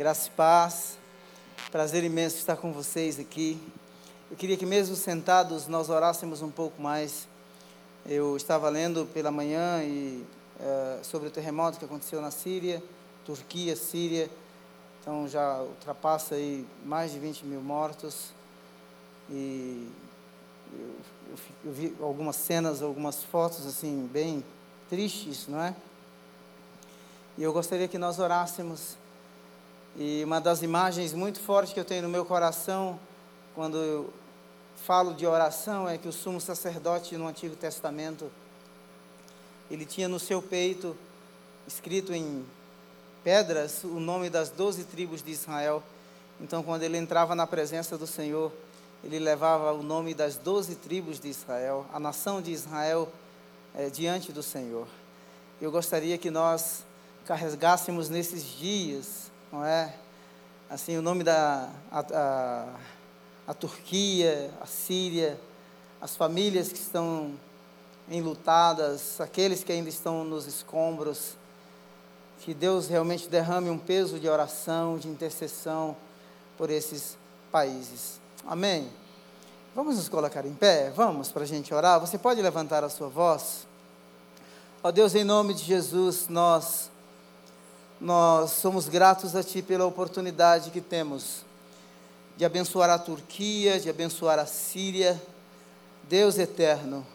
Graça e paz. Prazer imenso estar com vocês aqui. Eu queria que, mesmo sentados, nós orássemos um pouco mais. Eu estava lendo pela manhã e, uh, sobre o terremoto que aconteceu na Síria, Turquia, Síria. Então já ultrapassa aí mais de 20 mil mortos. E eu, eu, eu vi algumas cenas, algumas fotos assim, bem tristes, não é? E eu gostaria que nós orássemos. E uma das imagens muito fortes que eu tenho no meu coração, quando eu falo de oração, é que o sumo sacerdote no Antigo Testamento, ele tinha no seu peito, escrito em pedras, o nome das doze tribos de Israel. Então, quando ele entrava na presença do Senhor, ele levava o nome das doze tribos de Israel, a nação de Israel, é, diante do Senhor. Eu gostaria que nós carregássemos nesses dias, não é? Assim, o nome da a, a, a Turquia, a Síria, as famílias que estão enlutadas, aqueles que ainda estão nos escombros, que Deus realmente derrame um peso de oração, de intercessão por esses países. Amém? Vamos nos colocar em pé? Vamos para a gente orar? Você pode levantar a sua voz? Ó Deus, em nome de Jesus, nós nós somos gratos a Ti pela oportunidade que temos de abençoar a Turquia, de abençoar a Síria. Deus eterno,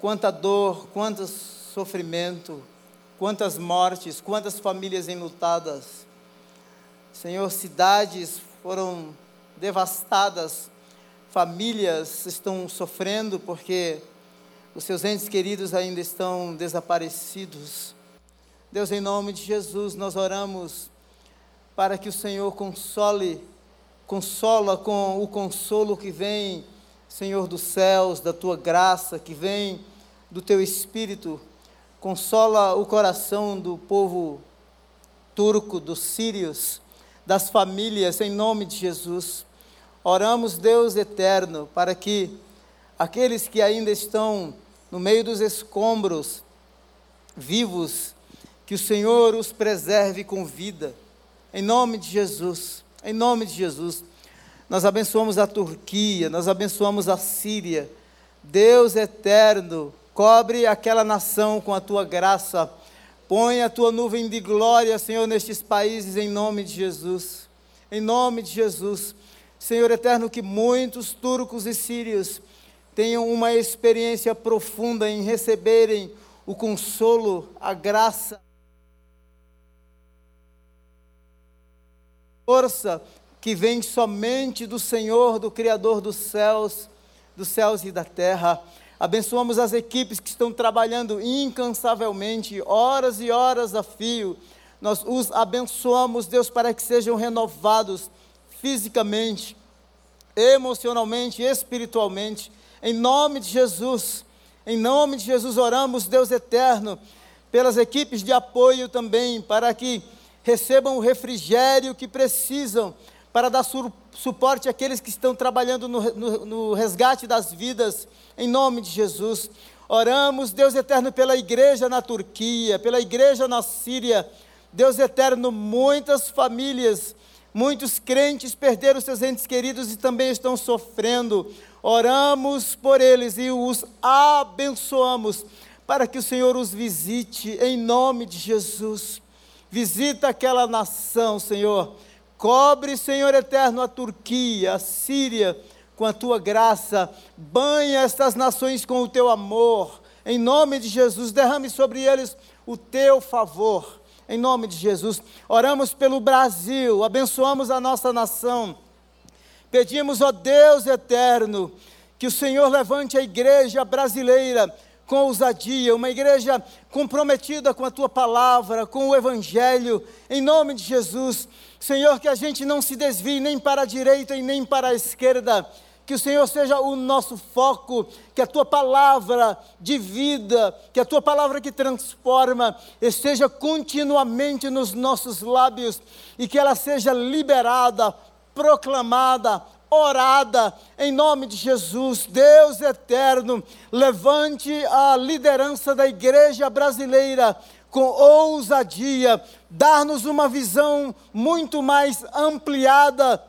quanta dor, quanto sofrimento, quantas mortes, quantas famílias enlutadas. Senhor, cidades foram devastadas, famílias estão sofrendo porque os seus entes queridos ainda estão desaparecidos. Deus, em nome de Jesus, nós oramos para que o Senhor console, consola com o consolo que vem, Senhor dos céus, da tua graça, que vem do teu espírito. Consola o coração do povo turco, dos sírios, das famílias, em nome de Jesus. Oramos, Deus eterno, para que aqueles que ainda estão no meio dos escombros, vivos, que o Senhor os preserve com vida. Em nome de Jesus. Em nome de Jesus. Nós abençoamos a Turquia, nós abençoamos a Síria. Deus eterno, cobre aquela nação com a tua graça. Põe a tua nuvem de glória, Senhor, nestes países, em nome de Jesus. Em nome de Jesus. Senhor eterno, que muitos turcos e sírios tenham uma experiência profunda em receberem o consolo, a graça. Força que vem somente do Senhor, do Criador dos céus, dos céus e da terra. Abençoamos as equipes que estão trabalhando incansavelmente, horas e horas a fio. Nós os abençoamos, Deus, para que sejam renovados fisicamente, emocionalmente, espiritualmente. Em nome de Jesus, em nome de Jesus, oramos, Deus eterno, pelas equipes de apoio também, para que recebam o refrigério que precisam para dar su suporte àqueles que estão trabalhando no, no, no resgate das vidas, em nome de Jesus. Oramos, Deus eterno, pela igreja na Turquia, pela igreja na Síria. Deus eterno, muitas famílias, muitos crentes perderam seus entes queridos e também estão sofrendo. Oramos por eles e os abençoamos para que o Senhor os visite em nome de Jesus. Visita aquela nação, Senhor. Cobre, Senhor eterno, a Turquia, a Síria, com a tua graça. Banha estas nações com o teu amor. Em nome de Jesus, derrame sobre eles o teu favor. Em nome de Jesus, oramos pelo Brasil, abençoamos a nossa nação. Pedimos, ó Deus eterno, que o Senhor levante a igreja brasileira com ousadia, uma igreja comprometida com a tua palavra, com o evangelho, em nome de Jesus. Senhor, que a gente não se desvie nem para a direita e nem para a esquerda, que o Senhor seja o nosso foco, que a tua palavra de vida, que a tua palavra que transforma, esteja continuamente nos nossos lábios e que ela seja liberada, proclamada, orada em nome de Jesus. Deus eterno, levante a liderança da igreja brasileira com ousadia, dar-nos uma visão muito mais ampliada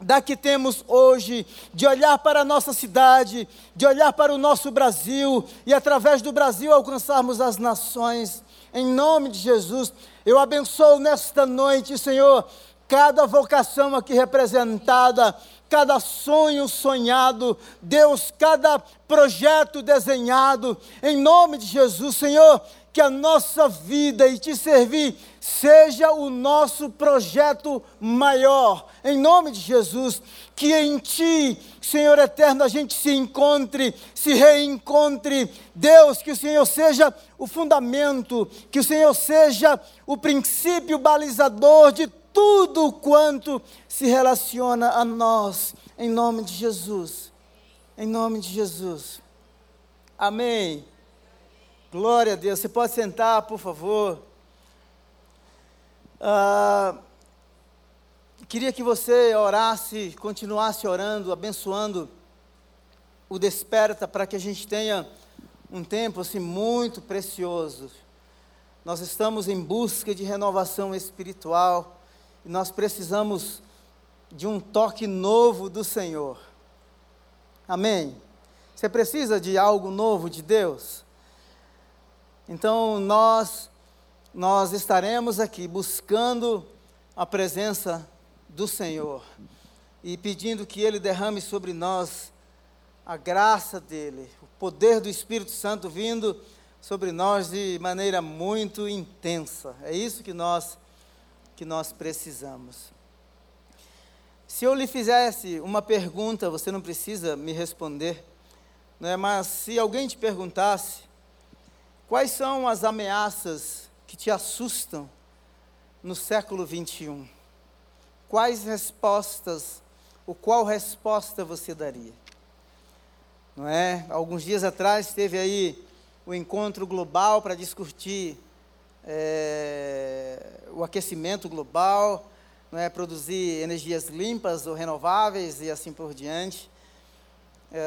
da que temos hoje, de olhar para a nossa cidade, de olhar para o nosso Brasil e através do Brasil alcançarmos as nações. Em nome de Jesus, eu abençoo nesta noite, Senhor, cada vocação aqui representada, cada sonho sonhado, Deus, cada projeto desenhado, em nome de Jesus, Senhor, que a nossa vida e te servir seja o nosso projeto maior, em nome de Jesus, que em Ti, Senhor eterno, a gente se encontre, se reencontre, Deus, que o Senhor seja o fundamento, que o Senhor seja o princípio balizador de tudo quanto se relaciona a nós, em nome de Jesus, em nome de Jesus, amém. Glória a Deus. Você pode sentar, por favor. Ah, queria que você orasse, continuasse orando, abençoando o Desperta, para que a gente tenha um tempo assim muito precioso. Nós estamos em busca de renovação espiritual e nós precisamos de um toque novo do Senhor. Amém? Você precisa de algo novo de Deus? Então nós nós estaremos aqui buscando a presença do Senhor e pedindo que ele derrame sobre nós a graça dele, o poder do Espírito Santo vindo sobre nós de maneira muito intensa. É isso que nós que nós precisamos. Se eu lhe fizesse uma pergunta, você não precisa me responder, não é? Mas se alguém te perguntasse Quais são as ameaças que te assustam no século 21? Quais respostas, ou qual resposta você daria? Não é? Alguns dias atrás teve aí o encontro global para discutir é, o aquecimento global, não é? produzir energias limpas ou renováveis e assim por diante. É,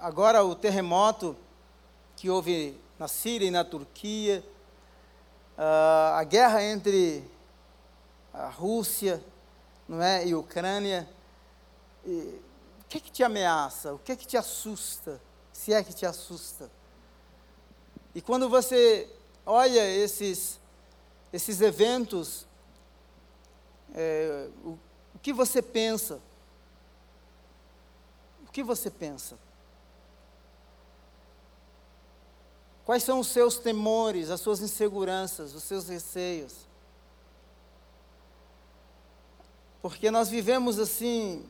agora o terremoto que houve na Síria e na Turquia, uh, a guerra entre a Rússia não é, e a Ucrânia. E, o que, é que te ameaça? O que, é que te assusta? Se é que te assusta. E quando você olha esses, esses eventos, é, o, o que você pensa? O que você pensa? Quais são os seus temores, as suas inseguranças, os seus receios? Porque nós vivemos assim,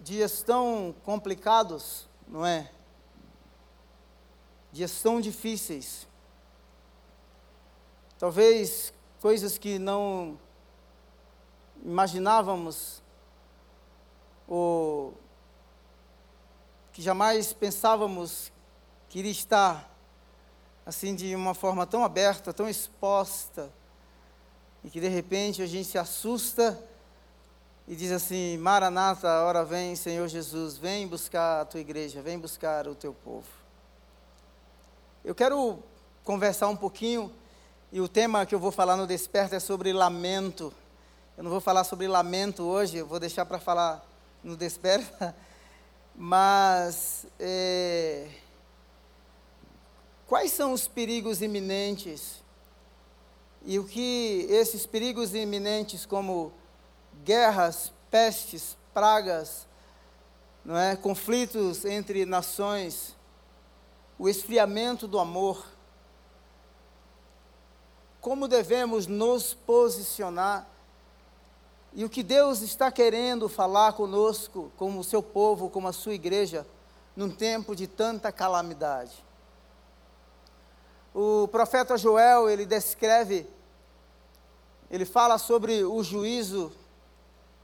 dias tão complicados, não é? Dias tão difíceis. Talvez coisas que não imaginávamos, ou que jamais pensávamos que iria estar assim de uma forma tão aberta, tão exposta, e que de repente a gente se assusta e diz assim: Maranata, a hora vem, Senhor Jesus, vem buscar a tua igreja, vem buscar o teu povo. Eu quero conversar um pouquinho, e o tema que eu vou falar no Desperta é sobre lamento. Eu não vou falar sobre lamento hoje, eu vou deixar para falar no Desperta, mas. É, Quais são os perigos iminentes? E o que esses perigos iminentes, como guerras, pestes, pragas, não é? conflitos entre nações, o esfriamento do amor, como devemos nos posicionar e o que Deus está querendo falar conosco, como o seu povo, como a sua igreja, num tempo de tanta calamidade. O profeta Joel, ele descreve, ele fala sobre o juízo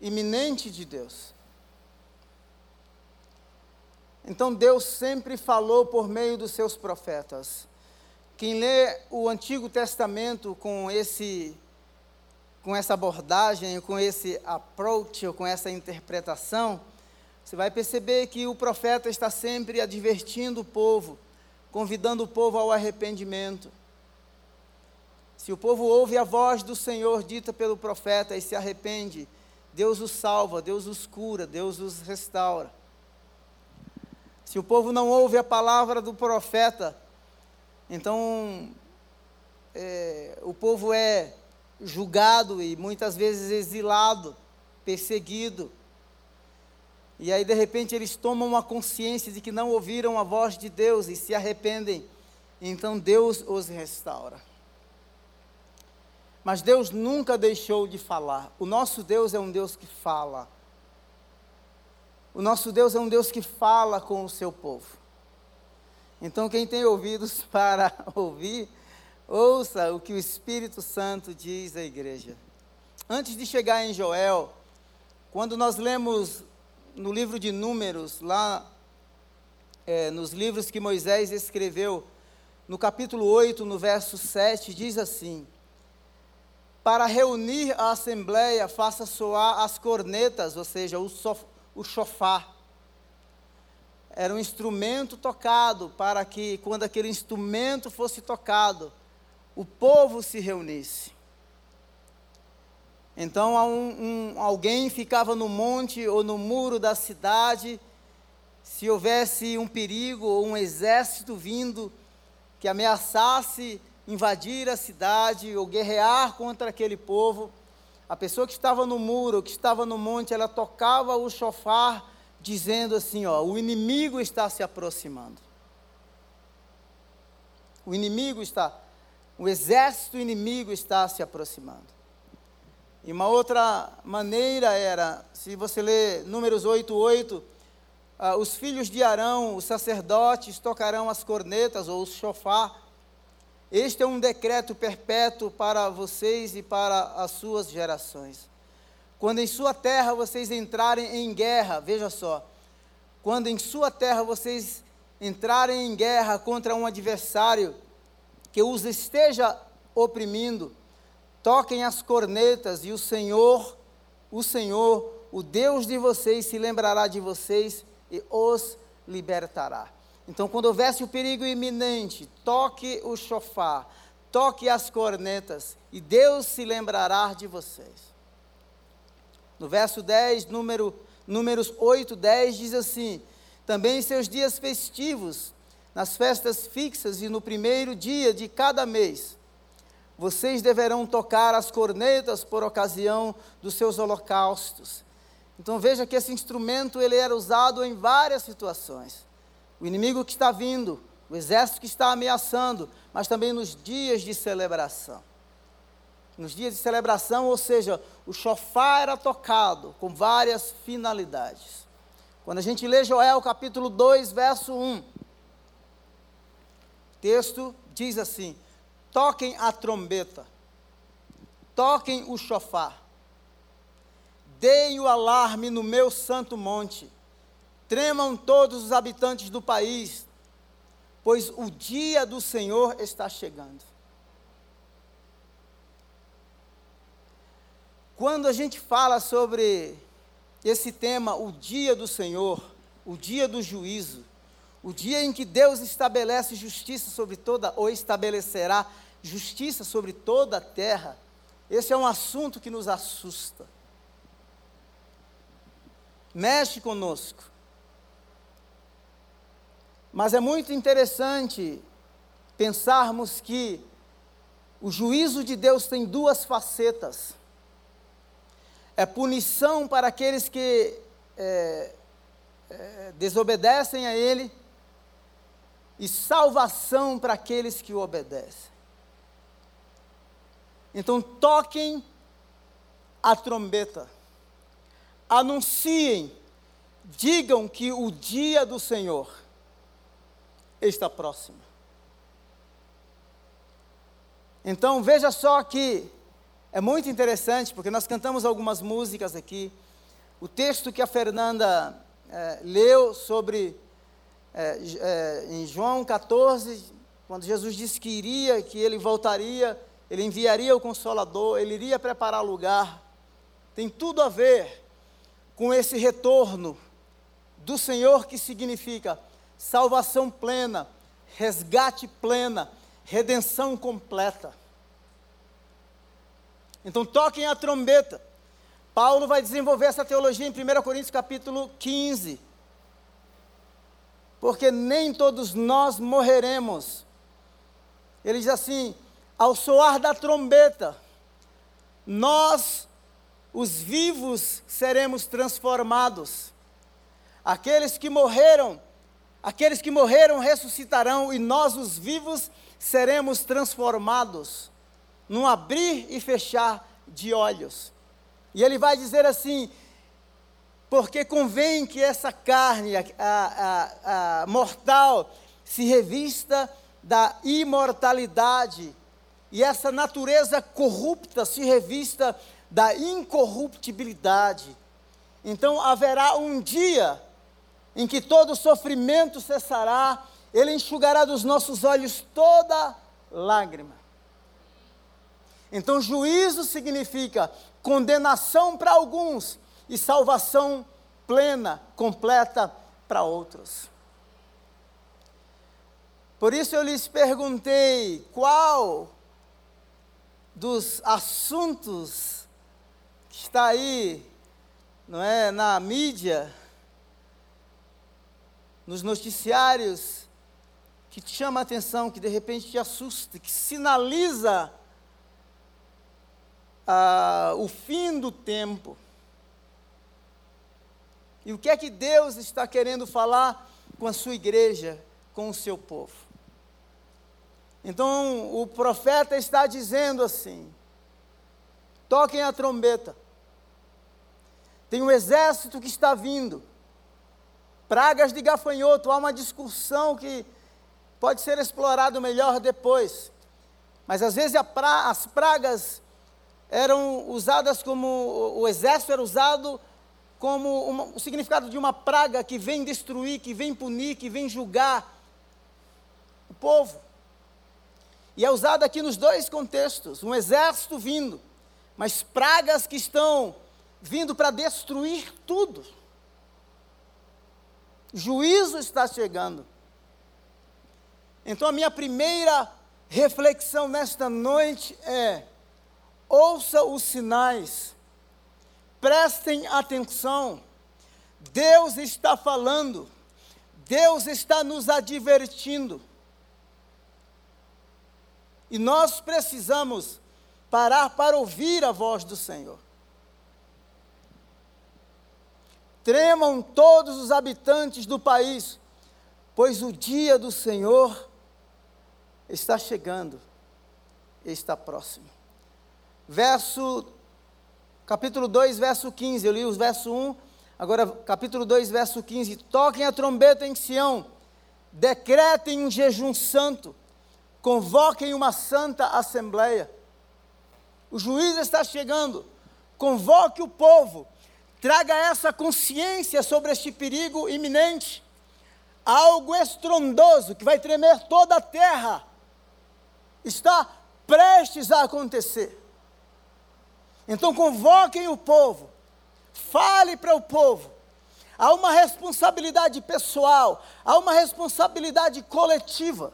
iminente de Deus. Então Deus sempre falou por meio dos seus profetas. Quem lê o Antigo Testamento com esse com essa abordagem, com esse approach, ou com essa interpretação, você vai perceber que o profeta está sempre advertindo o povo convidando o povo ao arrependimento. Se o povo ouve a voz do Senhor dita pelo profeta e se arrepende, Deus os salva, Deus os cura, Deus os restaura. Se o povo não ouve a palavra do profeta, então é, o povo é julgado e muitas vezes exilado, perseguido. E aí, de repente, eles tomam uma consciência de que não ouviram a voz de Deus e se arrependem. Então Deus os restaura. Mas Deus nunca deixou de falar. O nosso Deus é um Deus que fala. O nosso Deus é um Deus que fala com o seu povo. Então, quem tem ouvidos para ouvir, ouça o que o Espírito Santo diz à igreja. Antes de chegar em Joel, quando nós lemos no livro de Números, lá é, nos livros que Moisés escreveu, no capítulo 8, no verso 7, diz assim: Para reunir a assembleia, faça soar as cornetas, ou seja, o, sof o chofar. Era um instrumento tocado para que, quando aquele instrumento fosse tocado, o povo se reunisse. Então um, um, alguém ficava no monte ou no muro da cidade, se houvesse um perigo ou um exército vindo que ameaçasse invadir a cidade ou guerrear contra aquele povo, a pessoa que estava no muro, que estava no monte, ela tocava o chofar, dizendo assim: ó, o inimigo está se aproximando. O inimigo está, o exército inimigo está se aproximando. E uma outra maneira era, se você ler Números 8, 8, ah, os filhos de Arão, os sacerdotes, tocarão as cornetas ou o chofar este é um decreto perpétuo para vocês e para as suas gerações. Quando em sua terra vocês entrarem em guerra, veja só, quando em sua terra vocês entrarem em guerra contra um adversário que os esteja oprimindo, toquem as cornetas e o Senhor, o Senhor, o Deus de vocês se lembrará de vocês e os libertará. Então, quando houvesse o perigo iminente, toque o chofar, toque as cornetas, e Deus se lembrará de vocês. No verso 10, número, números 8, 10, diz assim: Também em seus dias festivos, nas festas fixas e no primeiro dia de cada mês, vocês deverão tocar as cornetas por ocasião dos seus holocaustos. Então veja que esse instrumento ele era usado em várias situações o inimigo que está vindo, o exército que está ameaçando, mas também nos dias de celebração. Nos dias de celebração, ou seja, o chofar era tocado com várias finalidades. Quando a gente lê Joel capítulo 2, verso 1, o texto diz assim: toquem a trombeta, toquem o chofar, deem o alarme no meu santo monte, Tremam todos os habitantes do país, pois o dia do Senhor está chegando. Quando a gente fala sobre esse tema, o dia do Senhor, o dia do juízo, o dia em que Deus estabelece justiça sobre toda, ou estabelecerá justiça sobre toda a terra, esse é um assunto que nos assusta. Mexe conosco. Mas é muito interessante pensarmos que o juízo de Deus tem duas facetas. É punição para aqueles que é, é, desobedecem a Ele e salvação para aqueles que o obedecem. Então toquem a trombeta, anunciem, digam que o dia do Senhor está próxima. Então veja só que é muito interessante, porque nós cantamos algumas músicas aqui. O texto que a Fernanda é, leu sobre, é, é, em João 14, quando Jesus disse que iria, que ele voltaria, ele enviaria o Consolador, ele iria preparar lugar, tem tudo a ver com esse retorno do Senhor que significa salvação plena, resgate plena, redenção completa. Então toquem a trombeta. Paulo vai desenvolver essa teologia em 1 Coríntios capítulo 15. Porque nem todos nós morreremos. Ele diz assim: ao soar da trombeta, nós, os vivos, seremos transformados. Aqueles que morreram, aqueles que morreram ressuscitarão e nós, os vivos, seremos transformados num abrir e fechar de olhos. E ele vai dizer assim: porque convém que essa carne, a, a, a, mortal, se revista da imortalidade, e essa natureza corrupta se revista da incorruptibilidade. Então haverá um dia em que todo sofrimento cessará, ele enxugará dos nossos olhos toda lágrima. Então, juízo significa condenação para alguns e salvação plena, completa para outros. Por isso eu lhes perguntei qual dos assuntos que está aí, não é, na mídia, nos noticiários, que te chama a atenção, que de repente te assusta, que sinaliza ah, o fim do tempo. E o que é que Deus está querendo falar com a sua igreja, com o seu povo? Então o profeta está dizendo assim: toquem a trombeta. Tem um exército que está vindo. Pragas de gafanhoto, há uma discussão que pode ser explorado melhor depois. Mas às vezes pra, as pragas eram usadas como, o exército era usado como uma, o significado de uma praga que vem destruir, que vem punir, que vem julgar o povo. E é usado aqui nos dois contextos: um exército vindo, mas pragas que estão vindo para destruir tudo. Juízo está chegando. Então, a minha primeira reflexão nesta noite é: ouça os sinais, prestem atenção. Deus está falando, Deus está nos advertindo. E nós precisamos parar para ouvir a voz do Senhor. Tremam todos os habitantes do país, pois o dia do Senhor está chegando, está próximo verso, capítulo 2, verso 15. Eu li os verso 1, agora capítulo 2, verso 15. Toquem a trombeta em Sião, decretem um jejum santo, convoquem uma santa assembleia. O juiz está chegando, convoque o povo, traga essa consciência sobre este perigo iminente, algo estrondoso que vai tremer toda a terra, está prestes a acontecer. Então convoquem o povo, fale para o povo. Há uma responsabilidade pessoal, há uma responsabilidade coletiva.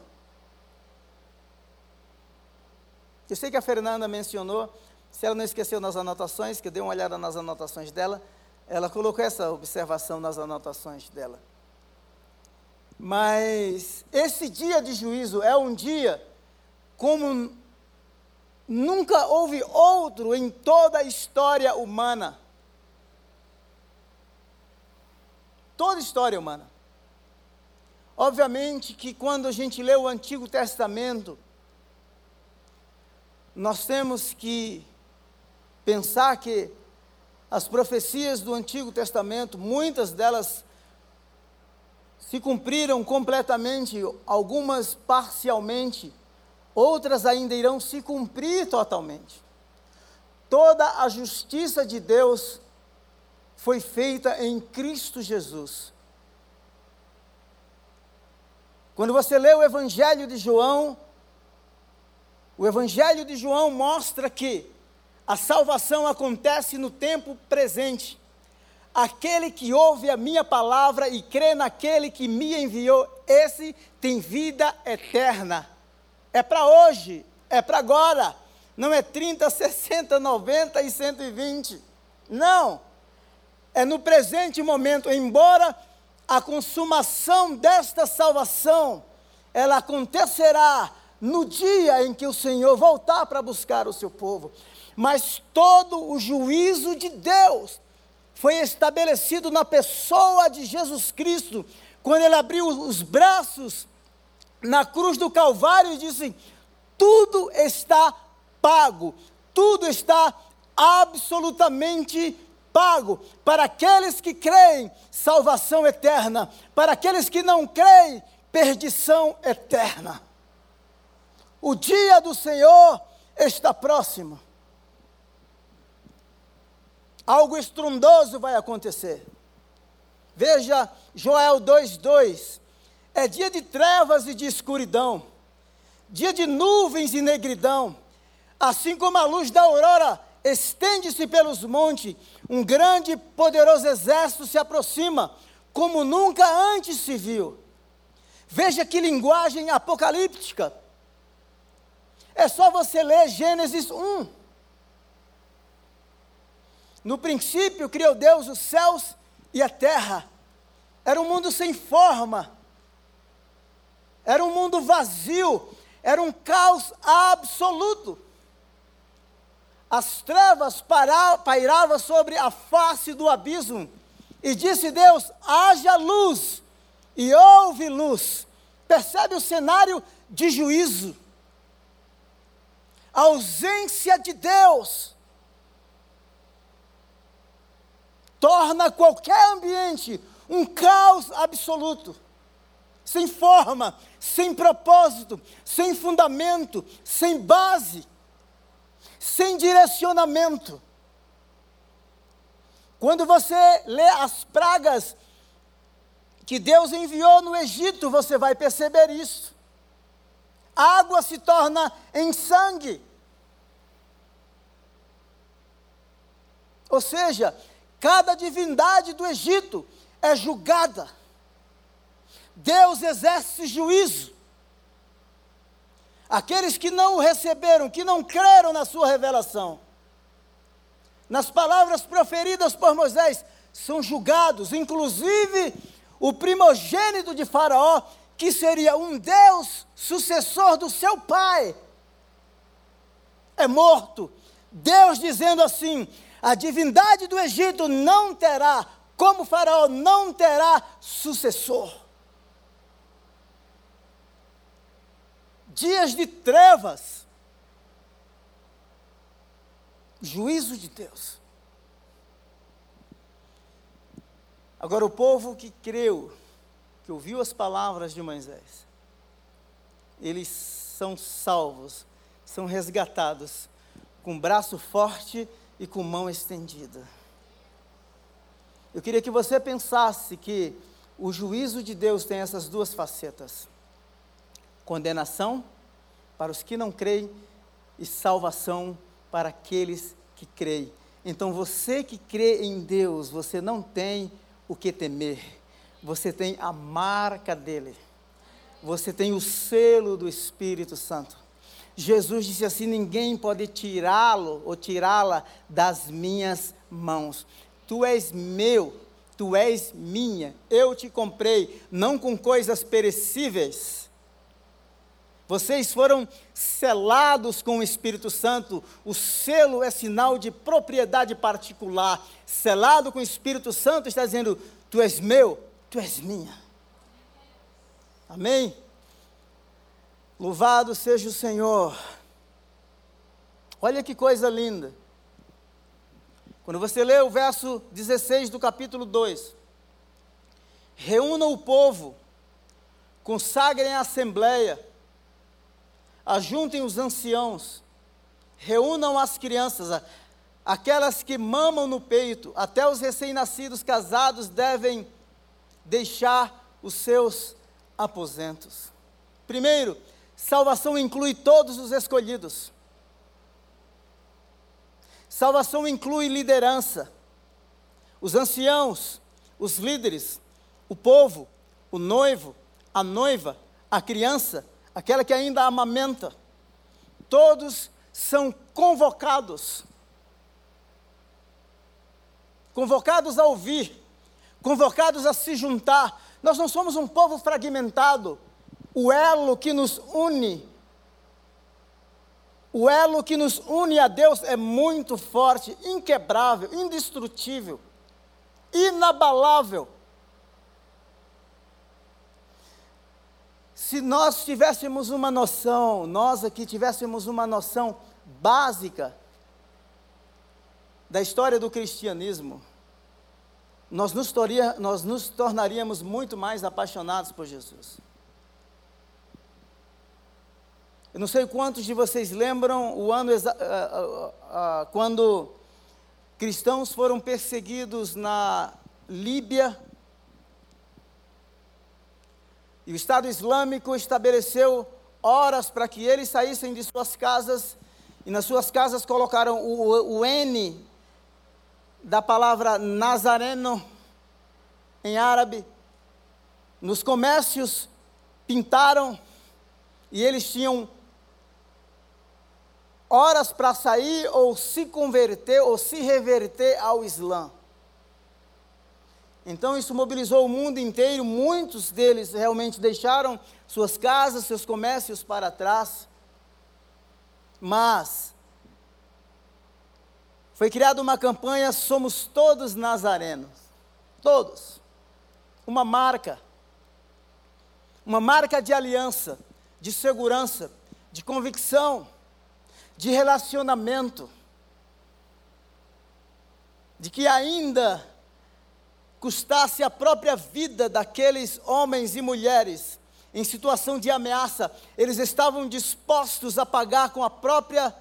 Eu sei que a Fernanda mencionou, se ela não esqueceu nas anotações, que eu dei uma olhada nas anotações dela, ela colocou essa observação nas anotações dela. Mas esse dia de juízo é um dia como Nunca houve outro em toda a história humana. Toda a história humana. Obviamente que quando a gente lê o Antigo Testamento, nós temos que pensar que as profecias do Antigo Testamento, muitas delas se cumpriram completamente, algumas parcialmente outras ainda irão se cumprir totalmente. Toda a justiça de Deus foi feita em Cristo Jesus. Quando você lê o Evangelho de João, o Evangelho de João mostra que a salvação acontece no tempo presente. Aquele que ouve a minha palavra e crê naquele que me enviou, esse tem vida eterna. É para hoje, é para agora. não é 30, 60, 90 e 120. Não. É no presente momento, embora a consumação desta salvação ela acontecerá no dia em que o Senhor voltar para buscar o seu povo. Mas todo o juízo de Deus foi estabelecido na pessoa de Jesus Cristo, quando ele abriu os braços na cruz do Calvário e disse: tudo está pago, tudo está absolutamente pago. Para aqueles que creem, salvação eterna. Para aqueles que não creem, perdição eterna. O dia do Senhor está próximo. Algo estrondoso vai acontecer. Veja Joel 2:2. É dia de trevas e de escuridão, dia de nuvens e negridão. Assim como a luz da aurora estende-se pelos montes, um grande e poderoso exército se aproxima, como nunca antes se viu. Veja que linguagem apocalíptica. É só você ler Gênesis 1. No princípio criou Deus os céus e a terra. Era um mundo sem forma. Era um mundo vazio. Era um caos absoluto. As trevas pairavam sobre a face do abismo. E disse Deus: haja luz e houve luz. Percebe o cenário de juízo. A ausência de Deus torna qualquer ambiente um caos absoluto, sem forma, sem propósito, sem fundamento, sem base, sem direcionamento. Quando você lê as pragas que Deus enviou no Egito, você vai perceber isso. A água se torna em sangue. Ou seja, cada divindade do Egito é julgada. Deus exerce juízo. Aqueles que não o receberam, que não creram na sua revelação, nas palavras proferidas por Moisés, são julgados, inclusive o primogênito de Faraó, que seria um Deus sucessor do seu pai, é morto. Deus dizendo assim: a divindade do Egito não terá, como Faraó não terá sucessor. Dias de trevas, juízo de Deus. Agora, o povo que creu, que ouviu as palavras de Moisés, eles são salvos, são resgatados, com braço forte e com mão estendida. Eu queria que você pensasse que o juízo de Deus tem essas duas facetas: condenação para os que não creem e salvação para aqueles que creem. Então, você que crê em Deus, você não tem o que temer. Você tem a marca dele. Você tem o selo do Espírito Santo. Jesus disse assim: ninguém pode tirá-lo ou tirá-la das minhas mãos. Tu és meu, tu és minha. Eu te comprei, não com coisas perecíveis vocês foram selados com o Espírito Santo. O selo é sinal de propriedade particular. Selado com o Espírito Santo está dizendo: Tu és meu, tu és minha. Amém? Louvado seja o Senhor. Olha que coisa linda. Quando você lê o verso 16 do capítulo 2, reúna o povo, consagrem a assembleia, ajuntem os anciãos, reúnam as crianças, aquelas que mamam no peito, até os recém-nascidos casados devem deixar os seus aposentos. Primeiro, salvação inclui todos os escolhidos. Salvação inclui liderança, os anciãos, os líderes, o povo, o noivo, a noiva, a criança, aquela que ainda amamenta, todos são convocados. Convocados a ouvir, convocados a se juntar. Nós não somos um povo fragmentado. O elo que nos une, o elo que nos une a Deus é muito forte, inquebrável, indestrutível, inabalável. Se nós tivéssemos uma noção, nós aqui tivéssemos uma noção básica da história do cristianismo, nós nos, toria, nós nos tornaríamos muito mais apaixonados por Jesus. Eu não sei quantos de vocês lembram o ano uh, quando cristãos foram perseguidos na Líbia e o Estado Islâmico estabeleceu horas para que eles saíssem de suas casas, e nas suas casas colocaram o, o N da palavra Nazareno, em árabe. Nos comércios pintaram, e eles tinham horas para sair ou se converter ou se reverter ao Islã. Então isso mobilizou o mundo inteiro, muitos deles realmente deixaram suas casas, seus comércios para trás. Mas foi criada uma campanha Somos Todos Nazarenos. Todos. Uma marca. Uma marca de aliança, de segurança, de convicção, de relacionamento. De que ainda custasse a própria vida daqueles homens e mulheres. Em situação de ameaça, eles estavam dispostos a pagar com a própria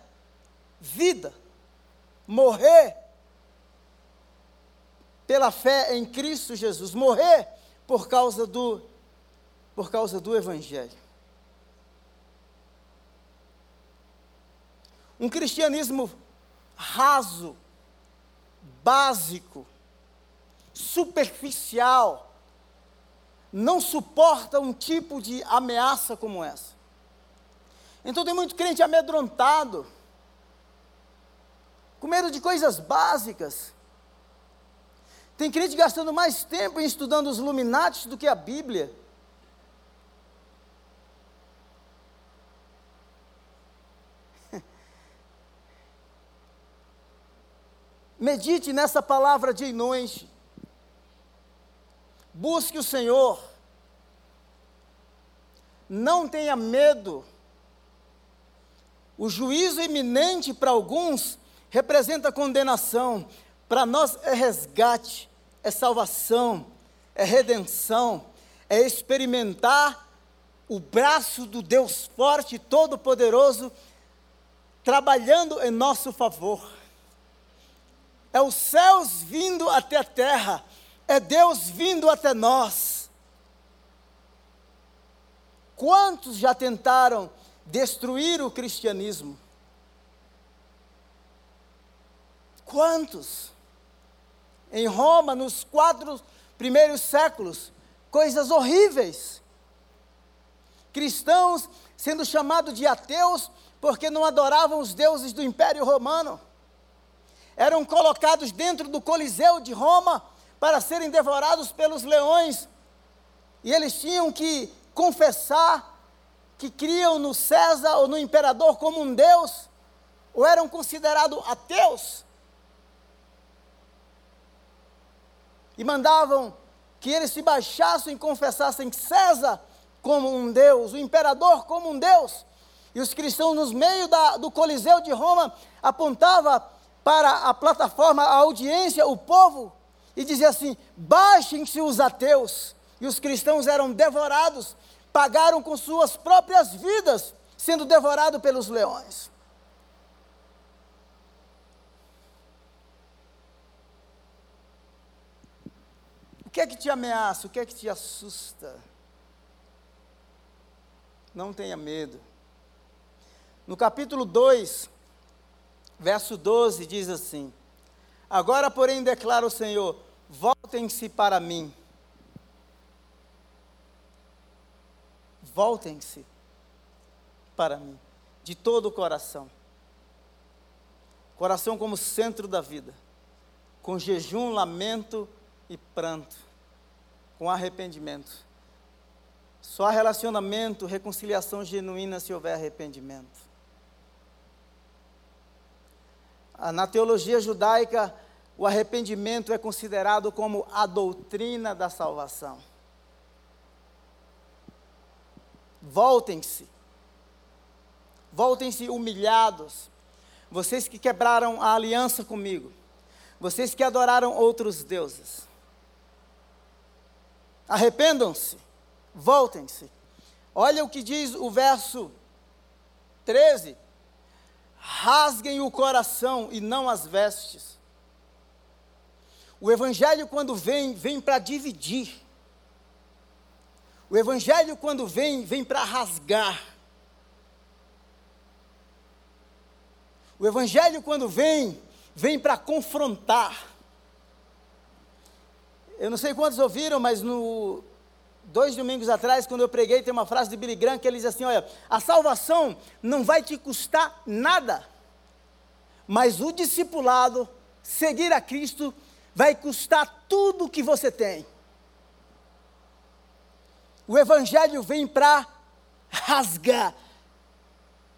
vida, morrer pela fé em Cristo Jesus, morrer por causa do por causa do evangelho. Um cristianismo raso, básico, superficial, não suporta um tipo de ameaça como essa. Então tem muito crente amedrontado, com medo de coisas básicas. Tem crente gastando mais tempo em estudando os Illuminati do que a Bíblia. Medite nessa palavra de noite. Busque o Senhor. Não tenha medo. O juízo iminente para alguns representa condenação, para nós é resgate, é salvação, é redenção, é experimentar o braço do Deus forte todo-poderoso trabalhando em nosso favor. É os céus vindo até a terra é Deus vindo até nós. Quantos já tentaram destruir o cristianismo? Quantos? Em Roma, nos quatro primeiros séculos, coisas horríveis. Cristãos sendo chamados de ateus porque não adoravam os deuses do Império Romano. Eram colocados dentro do Coliseu de Roma para serem devorados pelos leões. E eles tinham que confessar que criam no César ou no imperador como um Deus, ou eram considerados ateus. E mandavam que eles se baixassem e confessassem César como um Deus, o imperador como um Deus. E os cristãos, nos meios da, do Coliseu de Roma, apontava para a plataforma, a audiência, o povo, e dizia assim: baixem-se os ateus. E os cristãos eram devorados, pagaram com suas próprias vidas, sendo devorados pelos leões. O que é que te ameaça? O que é que te assusta? Não tenha medo. No capítulo 2, verso 12, diz assim: Agora, porém, declara o Senhor: voltem-se para mim. Voltem-se para mim, de todo o coração. Coração como centro da vida, com jejum, lamento e pranto, com arrependimento. Só há relacionamento, reconciliação genuína se houver arrependimento. Ah, na teologia judaica, o arrependimento é considerado como a doutrina da salvação. Voltem-se. Voltem-se humilhados. Vocês que quebraram a aliança comigo. Vocês que adoraram outros deuses. Arrependam-se. Voltem-se. Olha o que diz o verso 13 rasguem o coração e não as vestes. O Evangelho, quando vem, vem para dividir. O Evangelho, quando vem, vem para rasgar. O Evangelho, quando vem, vem para confrontar. Eu não sei quantos ouviram, mas no, dois domingos atrás, quando eu preguei, tem uma frase de Billy Graham que ele diz assim: Olha, a salvação não vai te custar nada, mas o discipulado, seguir a Cristo, vai custar tudo o que você tem. O Evangelho vem para rasgar.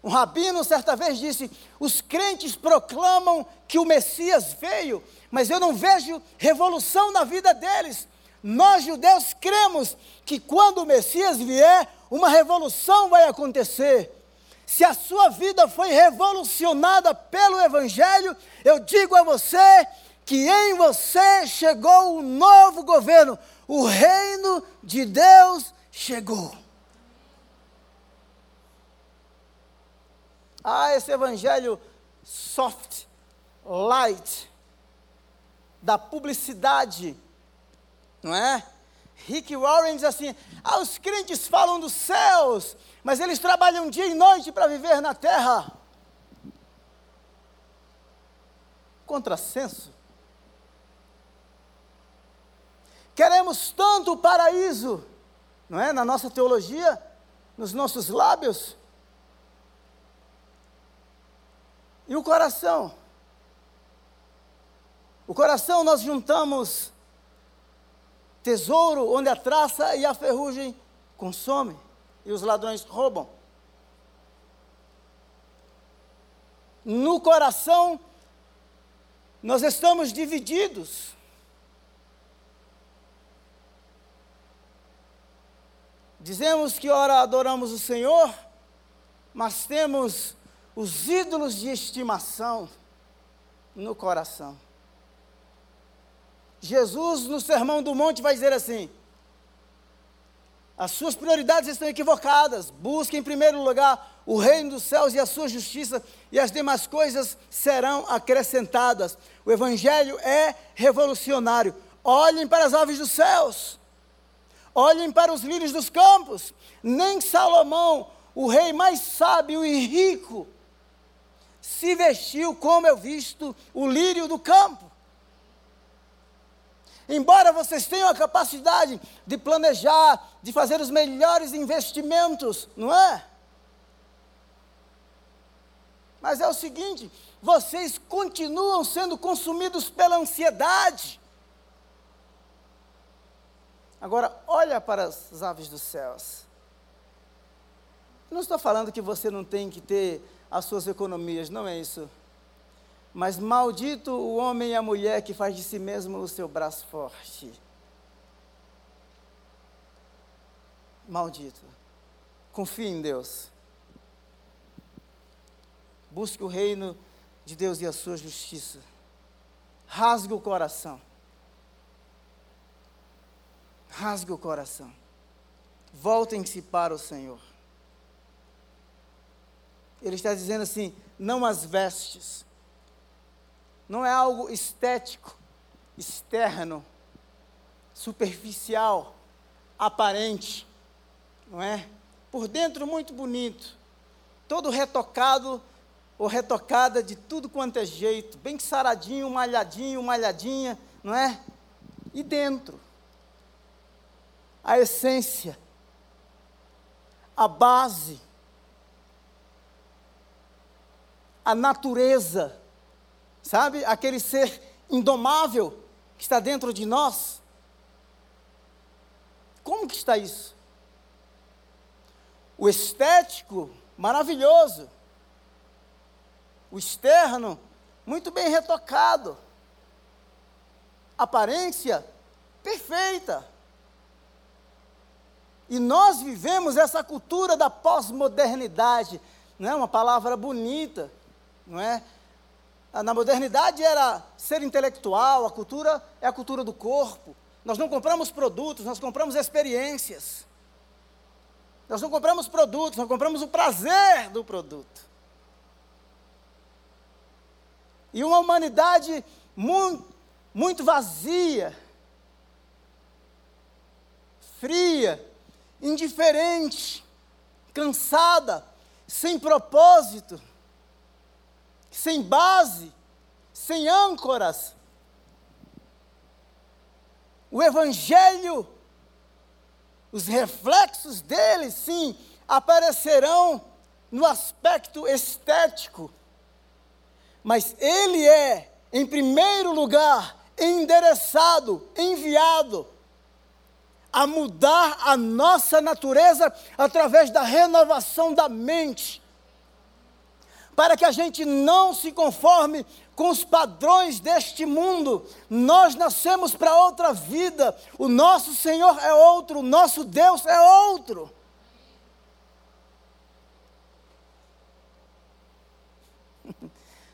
Um rabino certa vez disse: os crentes proclamam que o Messias veio, mas eu não vejo revolução na vida deles. Nós judeus cremos que quando o Messias vier, uma revolução vai acontecer. Se a sua vida foi revolucionada pelo Evangelho, eu digo a você que em você chegou um novo governo, o reino de Deus chegou. Ah, esse evangelho soft, light, da publicidade, não é? Rick Warren diz assim: ah, os crentes falam dos céus, mas eles trabalham dia e noite para viver na terra. Contrassenso. Queremos tanto o paraíso, não é? Na nossa teologia, nos nossos lábios. E o coração? O coração nós juntamos tesouro onde a traça e a ferrugem consomem e os ladrões roubam. No coração nós estamos divididos. Dizemos que ora adoramos o Senhor, mas temos os ídolos de estimação no coração. Jesus, no Sermão do Monte, vai dizer assim: as suas prioridades estão equivocadas. Busque em primeiro lugar o reino dos céus e a sua justiça, e as demais coisas serão acrescentadas. O Evangelho é revolucionário. Olhem para as aves dos céus. Olhem para os lírios dos campos. Nem Salomão, o rei mais sábio e rico, se vestiu como eu visto o lírio do campo. Embora vocês tenham a capacidade de planejar, de fazer os melhores investimentos, não é? Mas é o seguinte: vocês continuam sendo consumidos pela ansiedade. Agora, olha para as aves dos céus. não estou falando que você não tem que ter as suas economias, não é isso. Mas maldito o homem e a mulher que faz de si mesmo o seu braço forte. Maldito. Confie em Deus. Busque o reino de Deus e a sua justiça. Rasgue o coração rasgue o coração. Voltem-se para o Senhor. Ele está dizendo assim: não as vestes. Não é algo estético, externo, superficial, aparente, não é? Por dentro muito bonito, todo retocado ou retocada de tudo quanto é jeito, bem saradinho, malhadinho, malhadinha, não é? E dentro, a essência, a base, a natureza Sabe? Aquele ser indomável que está dentro de nós. Como que está isso? O estético, maravilhoso. O externo, muito bem retocado. Aparência, perfeita. E nós vivemos essa cultura da pós-modernidade, não é uma palavra bonita, não é? Na modernidade era ser intelectual, a cultura é a cultura do corpo. Nós não compramos produtos, nós compramos experiências. Nós não compramos produtos, nós compramos o prazer do produto. E uma humanidade muito, muito vazia, fria, indiferente, cansada, sem propósito, sem base, sem âncoras. O Evangelho, os reflexos dele, sim, aparecerão no aspecto estético, mas ele é, em primeiro lugar, endereçado, enviado a mudar a nossa natureza através da renovação da mente, para que a gente não se conforme com os padrões deste mundo. Nós nascemos para outra vida. O nosso Senhor é outro, o nosso Deus é outro.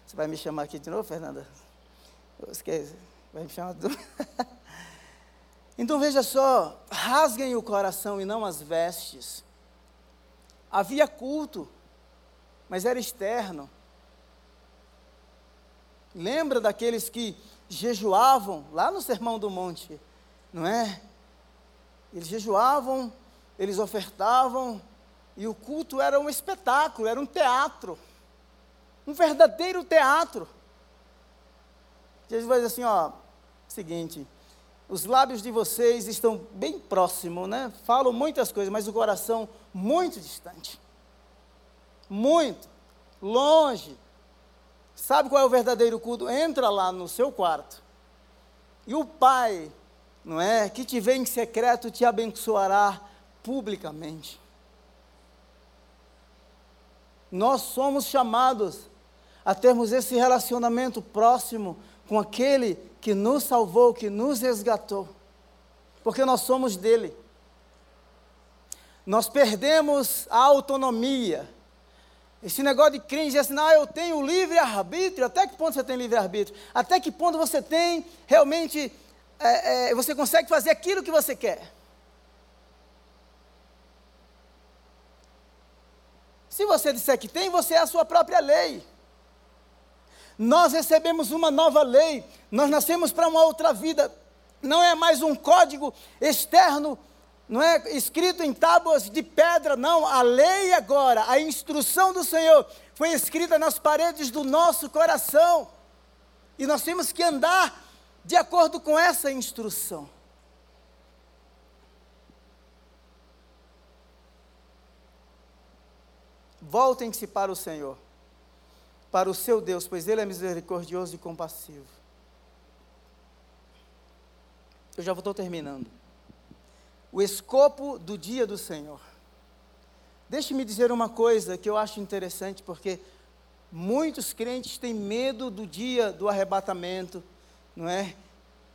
Você vai me chamar aqui de novo, Fernanda? Esquece. Vai me chamar de novo. Então veja só, rasguem o coração e não as vestes. Havia culto, mas era externo. Lembra daqueles que jejuavam lá no Sermão do Monte, não é? Eles jejuavam, eles ofertavam, e o culto era um espetáculo, era um teatro. Um verdadeiro teatro. Jesus vai dizer assim, ó, seguinte, os lábios de vocês estão bem próximos, né? Falam muitas coisas, mas o coração muito distante. Muito, longe. Sabe qual é o verdadeiro culto? Entra lá no seu quarto. E o Pai, não é, que te vê em secreto te abençoará publicamente. Nós somos chamados a termos esse relacionamento próximo com aquele que nos salvou, que nos resgatou, porque nós somos dele. Nós perdemos a autonomia. Esse negócio de crente diz assim, não, eu tenho livre-arbítrio. Até que ponto você tem livre-arbítrio? Até que ponto você tem realmente, é, é, você consegue fazer aquilo que você quer? Se você disser que tem, você é a sua própria lei. Nós recebemos uma nova lei, nós nascemos para uma outra vida. Não é mais um código externo, não é escrito em tábuas de pedra, não. A lei agora, a instrução do Senhor foi escrita nas paredes do nosso coração. E nós temos que andar de acordo com essa instrução. Voltem-se para o Senhor para o seu Deus, pois Ele é misericordioso e compassivo. Eu já estou terminando. O escopo do dia do Senhor. Deixe-me dizer uma coisa que eu acho interessante, porque muitos crentes têm medo do dia do arrebatamento, não é?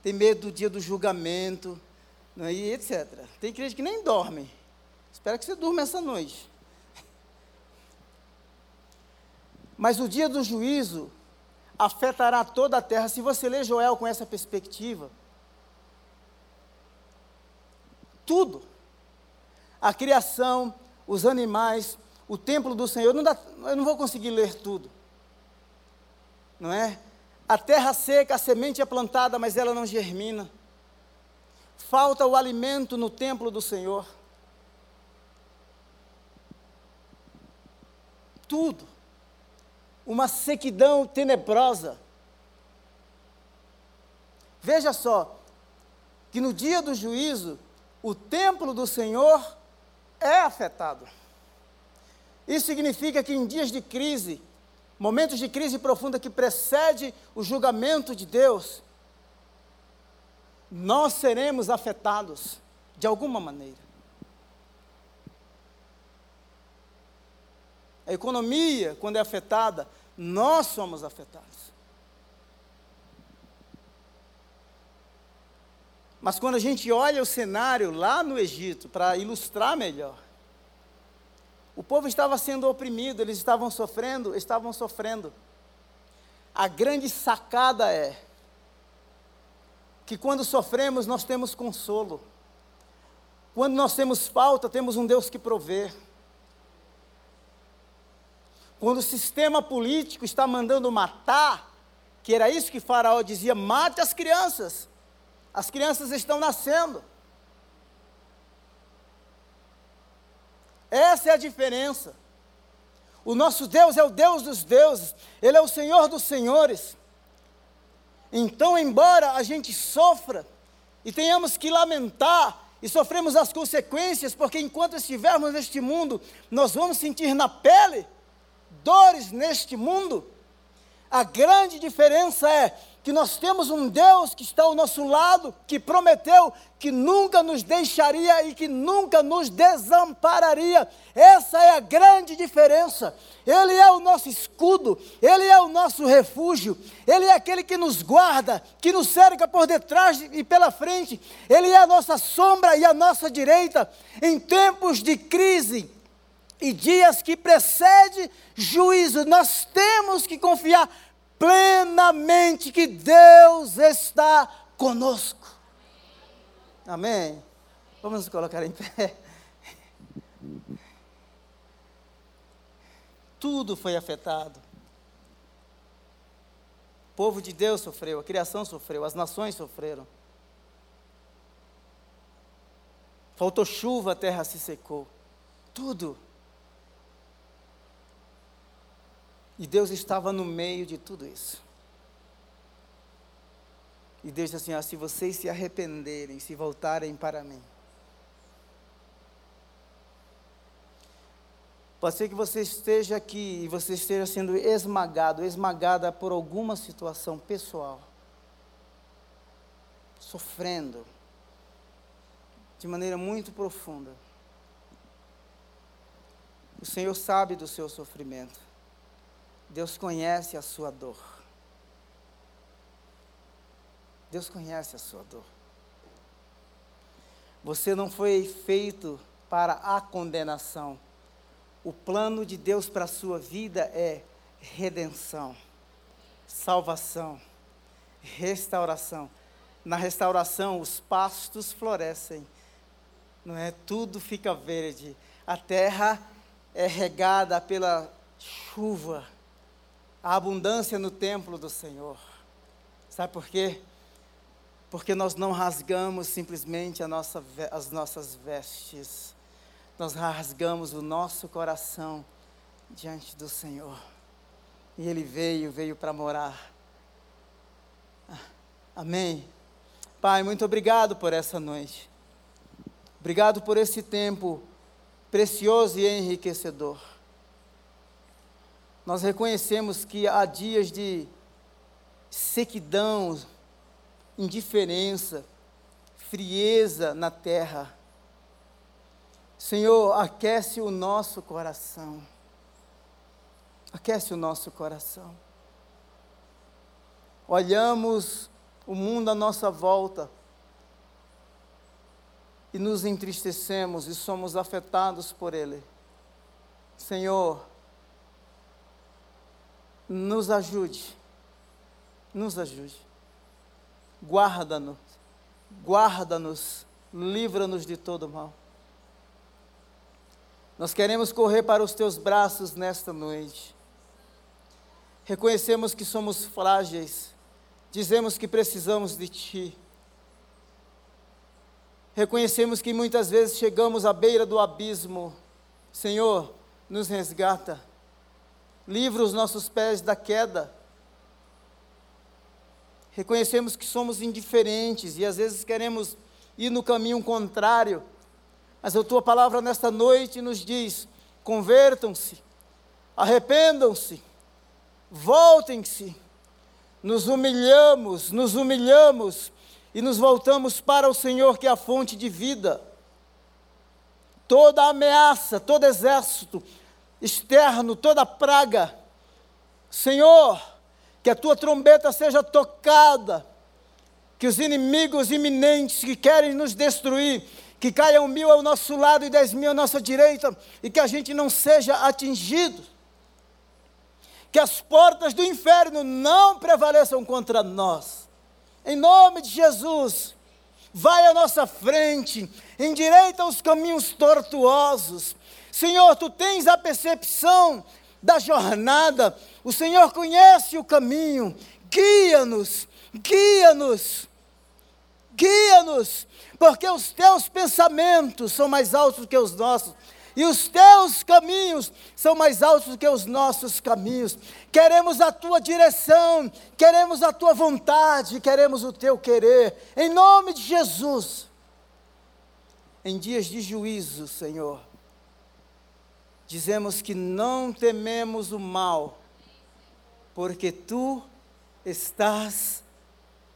Tem medo do dia do julgamento, não é? e etc. Tem crente que nem dorme. Espero que você durma essa noite. Mas o dia do juízo afetará toda a terra. Se você ler Joel com essa perspectiva, tudo, a criação, os animais, o templo do Senhor, não dá, eu não vou conseguir ler tudo, não é? A terra seca, a semente é plantada, mas ela não germina. Falta o alimento no templo do Senhor. Tudo uma sequidão tenebrosa. Veja só, que no dia do juízo, o templo do Senhor é afetado. Isso significa que em dias de crise, momentos de crise profunda que precede o julgamento de Deus, nós seremos afetados de alguma maneira. A economia, quando é afetada, nós somos afetados. Mas quando a gente olha o cenário lá no Egito, para ilustrar melhor, o povo estava sendo oprimido, eles estavam sofrendo, estavam sofrendo. A grande sacada é que quando sofremos, nós temos consolo. Quando nós temos falta, temos um Deus que provê. Quando o sistema político está mandando matar, que era isso que Faraó dizia: mate as crianças. As crianças estão nascendo. Essa é a diferença. O nosso Deus é o Deus dos deuses, Ele é o Senhor dos senhores. Então, embora a gente sofra e tenhamos que lamentar e sofremos as consequências, porque enquanto estivermos neste mundo, nós vamos sentir na pele dores neste mundo, a grande diferença é que nós temos um Deus que está ao nosso lado, que prometeu que nunca nos deixaria e que nunca nos desampararia. Essa é a grande diferença. Ele é o nosso escudo, ele é o nosso refúgio, ele é aquele que nos guarda, que nos cerca por detrás e pela frente. Ele é a nossa sombra e a nossa direita em tempos de crise. E dias que precede juízo, nós temos que confiar plenamente que Deus está conosco. Amém? Vamos nos colocar em pé. Tudo foi afetado. O povo de Deus sofreu, a criação sofreu, as nações sofreram. Faltou chuva, a terra se secou. Tudo. E Deus estava no meio de tudo isso. E Deus disse assim: ah, se vocês se arrependerem, se voltarem para mim. Pode ser que você esteja aqui e você esteja sendo esmagado, esmagada por alguma situação pessoal, sofrendo de maneira muito profunda. O Senhor sabe do seu sofrimento. Deus conhece a sua dor. Deus conhece a sua dor. Você não foi feito para a condenação. O plano de Deus para a sua vida é redenção, salvação, restauração. Na restauração, os pastos florescem, não é? Tudo fica verde. A terra é regada pela chuva a abundância no templo do Senhor. Sabe por quê? Porque nós não rasgamos simplesmente nossa, as nossas vestes, nós rasgamos o nosso coração diante do Senhor. E Ele veio, veio para morar. Ah, amém. Pai, muito obrigado por essa noite. Obrigado por esse tempo precioso e enriquecedor nós reconhecemos que há dias de sequidão, indiferença, frieza na terra. Senhor, aquece o nosso coração. Aquece o nosso coração. Olhamos o mundo à nossa volta e nos entristecemos e somos afetados por ele. Senhor, nos ajude, nos ajude. Guarda-nos, guarda-nos, livra-nos de todo mal. Nós queremos correr para os teus braços nesta noite. Reconhecemos que somos frágeis, dizemos que precisamos de Ti. Reconhecemos que muitas vezes chegamos à beira do abismo. Senhor, nos resgata livra os nossos pés da queda. Reconhecemos que somos indiferentes e às vezes queremos ir no caminho contrário, mas a tua palavra nesta noite nos diz: convertam-se, arrependam-se, voltem-se. Nos humilhamos, nos humilhamos e nos voltamos para o Senhor, que é a fonte de vida. Toda ameaça, todo exército externo, toda praga, Senhor, que a tua trombeta seja tocada, que os inimigos iminentes que querem nos destruir, que caiam mil ao nosso lado e dez mil à nossa direita, e que a gente não seja atingido, que as portas do inferno não prevaleçam contra nós, em nome de Jesus, vai à nossa frente, endireita os caminhos tortuosos, Senhor, tu tens a percepção da jornada, o Senhor conhece o caminho, guia-nos, guia-nos, guia-nos, porque os teus pensamentos são mais altos que os nossos, e os teus caminhos são mais altos que os nossos caminhos. Queremos a tua direção, queremos a tua vontade, queremos o teu querer, em nome de Jesus. Em dias de juízo, Senhor, dizemos que não tememos o mal, porque tu estás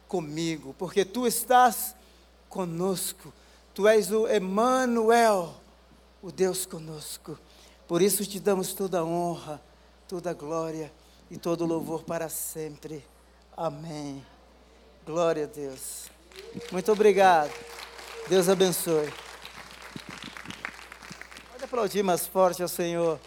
comigo, porque tu estás conosco. Tu és o Emanuel, o Deus conosco. Por isso te damos toda a honra, toda a glória e todo o louvor para sempre. Amém. Glória a Deus. Muito obrigado. Deus abençoe. Aplaudir mais forte ao Senhor.